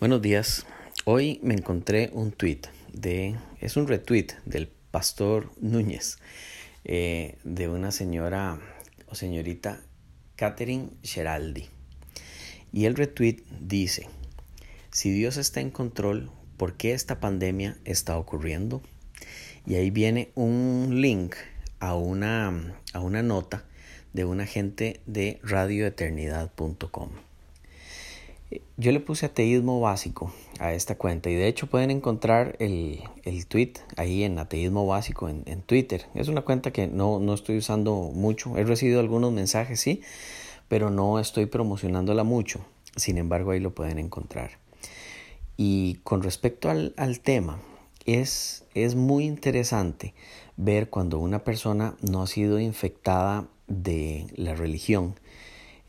Buenos días. Hoy me encontré un tweet de, es un retweet del pastor Núñez, eh, de una señora o señorita Catherine Geraldi. Y el retweet dice, si Dios está en control, ¿por qué esta pandemia está ocurriendo? Y ahí viene un link a una, a una nota de un agente de radioeternidad.com. Yo le puse ateísmo básico a esta cuenta y de hecho pueden encontrar el, el tweet ahí en ateísmo básico en, en, Twitter. Es una cuenta que no, no estoy usando mucho. He recibido algunos mensajes, sí, pero no estoy promocionándola mucho. Sin embargo, ahí lo pueden encontrar. Y con respecto al, al tema, es, es muy interesante ver cuando una persona no ha sido infectada de la religión.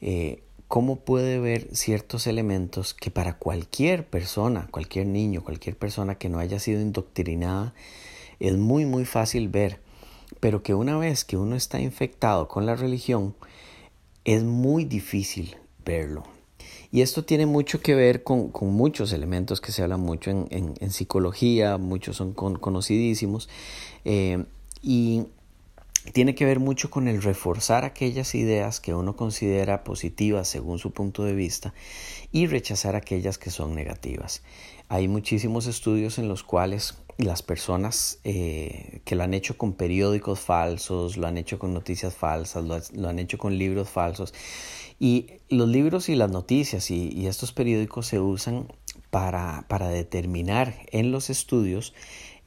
Eh, cómo puede ver ciertos elementos que para cualquier persona, cualquier niño, cualquier persona que no haya sido indoctrinada, es muy muy fácil ver, pero que una vez que uno está infectado con la religión, es muy difícil verlo. Y esto tiene mucho que ver con, con muchos elementos que se hablan mucho en, en, psicología, muchos son con, conocidísimos, eh, y tiene que ver mucho con el reforzar aquellas ideas que uno considera positivas según su punto de vista y rechazar aquellas que son negativas. Hay muchísimos estudios en los cuales las personas eh, que lo han hecho con periódicos falsos, lo han hecho con noticias falsas, lo, han hecho con libros falsos. Y los libros y las noticias y, y estos periódicos se usan para, para determinar en los estudios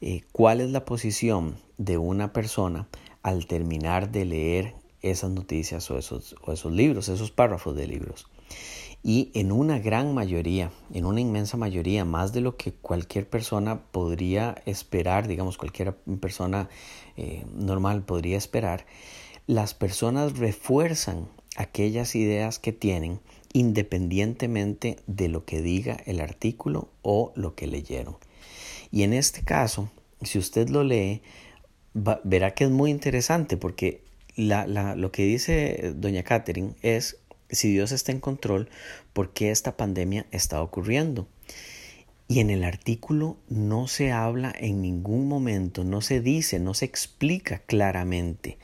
eh, cuál es la posición de una persona al terminar de leer esas noticias o esos, o esos libros, esos párrafos de libros. Y en una gran mayoría, en una inmensa mayoría, más de lo que cualquier persona podría esperar, digamos, cualquier persona eh, normal podría esperar, las personas refuerzan aquellas ideas que tienen independientemente de lo que diga el artículo o lo que leyeron. Y en este caso, si usted lo lee, verá que es muy interesante porque la, la, lo que dice doña Catherine es, si Dios está en control, ¿por qué esta pandemia está ocurriendo? Y en el artículo no se habla en ningún momento, no se dice, no se explica claramente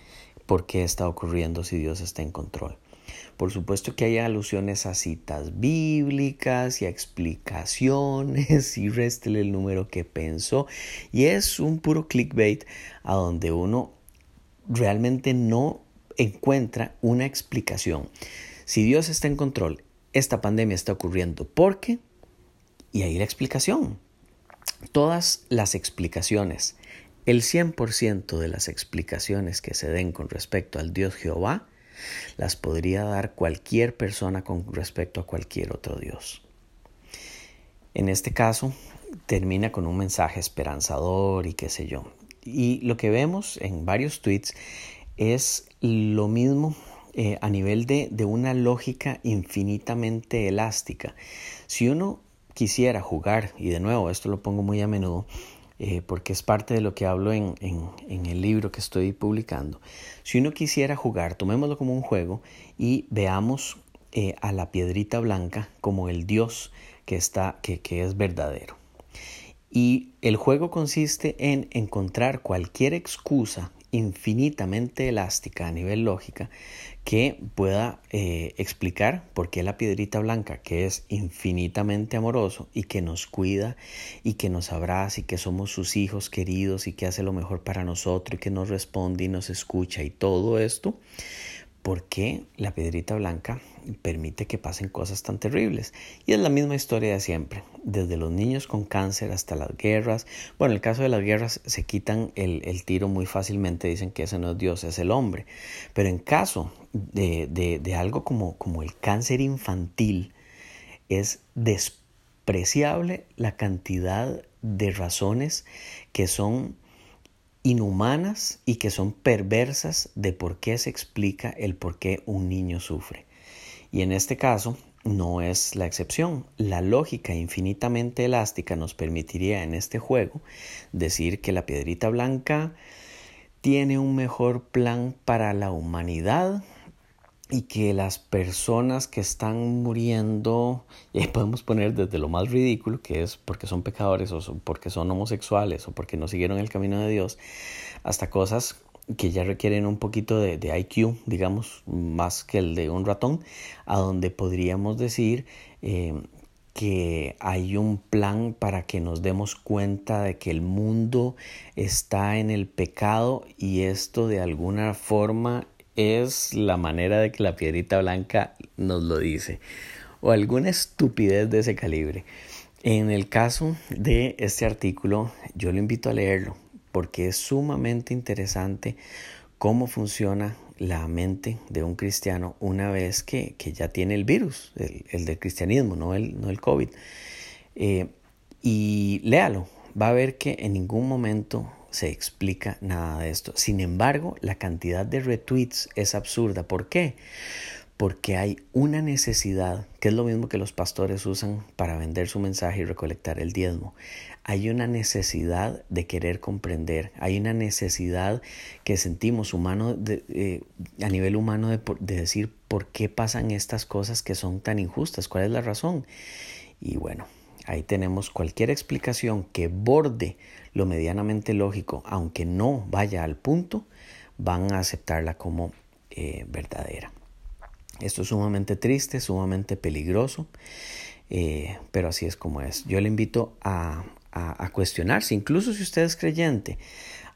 por qué está ocurriendo si Dios está en control. Por supuesto que hay alusiones a citas bíblicas y a explicaciones y réstele el número que pensó. Y es un puro clickbait a donde uno realmente no encuentra una explicación. Si Dios está en control, esta pandemia está ocurriendo porque, y ahí la explicación. Todas las explicaciones, el 100% de las explicaciones que se den con respecto al Dios Jehová, las podría dar cualquier persona con respecto a cualquier otro Dios. En este caso, termina con un mensaje esperanzador y qué sé yo. Y lo que vemos en varios tweets es lo mismo eh, a nivel de, de una lógica infinitamente elástica. Si uno quisiera jugar, y de nuevo esto lo pongo muy a menudo, eh, porque es parte de lo que hablo en, en, el libro que estoy publicando. Si uno quisiera jugar, tomémoslo como un juego y veamos eh, a la piedrita blanca como el Dios que, está, que, que es verdadero. Y el juego consiste en encontrar cualquier excusa infinitamente elástica a nivel lógica que pueda eh, explicar por qué la piedrita blanca, que es infinitamente amoroso y que nos cuida y que nos abraza y que somos sus hijos queridos y que hace lo mejor para nosotros y que nos responde y nos escucha y todo esto, ¿Por qué la piedrita blanca permite que pasen cosas tan terribles? Y es la misma historia de siempre, desde los niños con cáncer hasta las guerras. Bueno, en el caso de las guerras se quitan el, el tiro muy fácilmente, dicen que ese no es Dios, es el hombre. Pero en caso de, de, de algo como, como el cáncer infantil, es despreciable la cantidad de razones que son inhumanas y que son perversas de por qué se explica el por qué un niño sufre. Y en este caso no es la excepción. La lógica infinitamente elástica nos permitiría en este juego decir que la piedrita blanca tiene un mejor plan para la humanidad y que las personas que están muriendo, y ahí podemos poner desde lo más ridículo, que es porque son pecadores o porque son homosexuales o porque no siguieron el camino de Dios, hasta cosas que ya requieren un poquito de, de IQ, digamos, más que el de un ratón, a donde podríamos decir eh, que hay un plan para que nos demos cuenta de que el mundo está en el pecado y esto de alguna forma es la manera de que la piedrita blanca nos lo dice o alguna estupidez de ese calibre. En el caso de este artículo, yo lo invito a leerlo porque es sumamente interesante cómo funciona la mente de un cristiano una vez que, ya tiene el virus, el, del cristianismo, no el, no el COVID. Eh, y léalo, va a ver que en ningún momento se explica nada de esto. Sin embargo, la cantidad de retweets es absurda. ¿Por qué? Porque hay una necesidad, que es lo mismo que los pastores usan para vender su mensaje y recolectar el diezmo. Hay una necesidad de querer comprender, hay una necesidad que sentimos humano eh, a nivel humano de, de decir por qué pasan estas cosas que son tan injustas, cuál es la razón. Y bueno, Ahí tenemos cualquier explicación que borde lo medianamente lógico, aunque no vaya al punto, van a aceptarla como eh, verdadera. Esto es sumamente triste, sumamente peligroso, eh, pero así es como es. Yo le invito a, a cuestionarse, incluso si usted es creyente,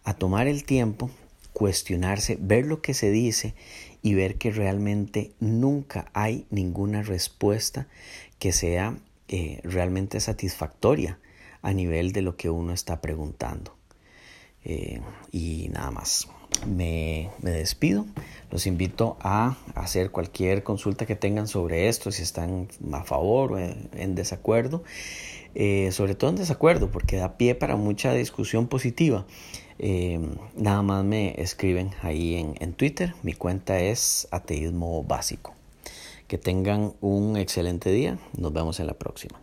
a tomar el tiempo, cuestionarse, ver lo que se dice y ver que realmente nunca hay ninguna respuesta que sea eh, realmente satisfactoria a nivel de lo que uno está preguntando. Eh, y nada más. Me, despido. Los invito a hacer cualquier consulta que tengan sobre esto, si están a favor o en, desacuerdo. Eh, sobre todo en desacuerdo, porque da pie para mucha discusión positiva. nada más me escriben ahí en, en Twitter. Mi cuenta es ateísmo básico. Que tengan un excelente día. Nos vemos en la próxima.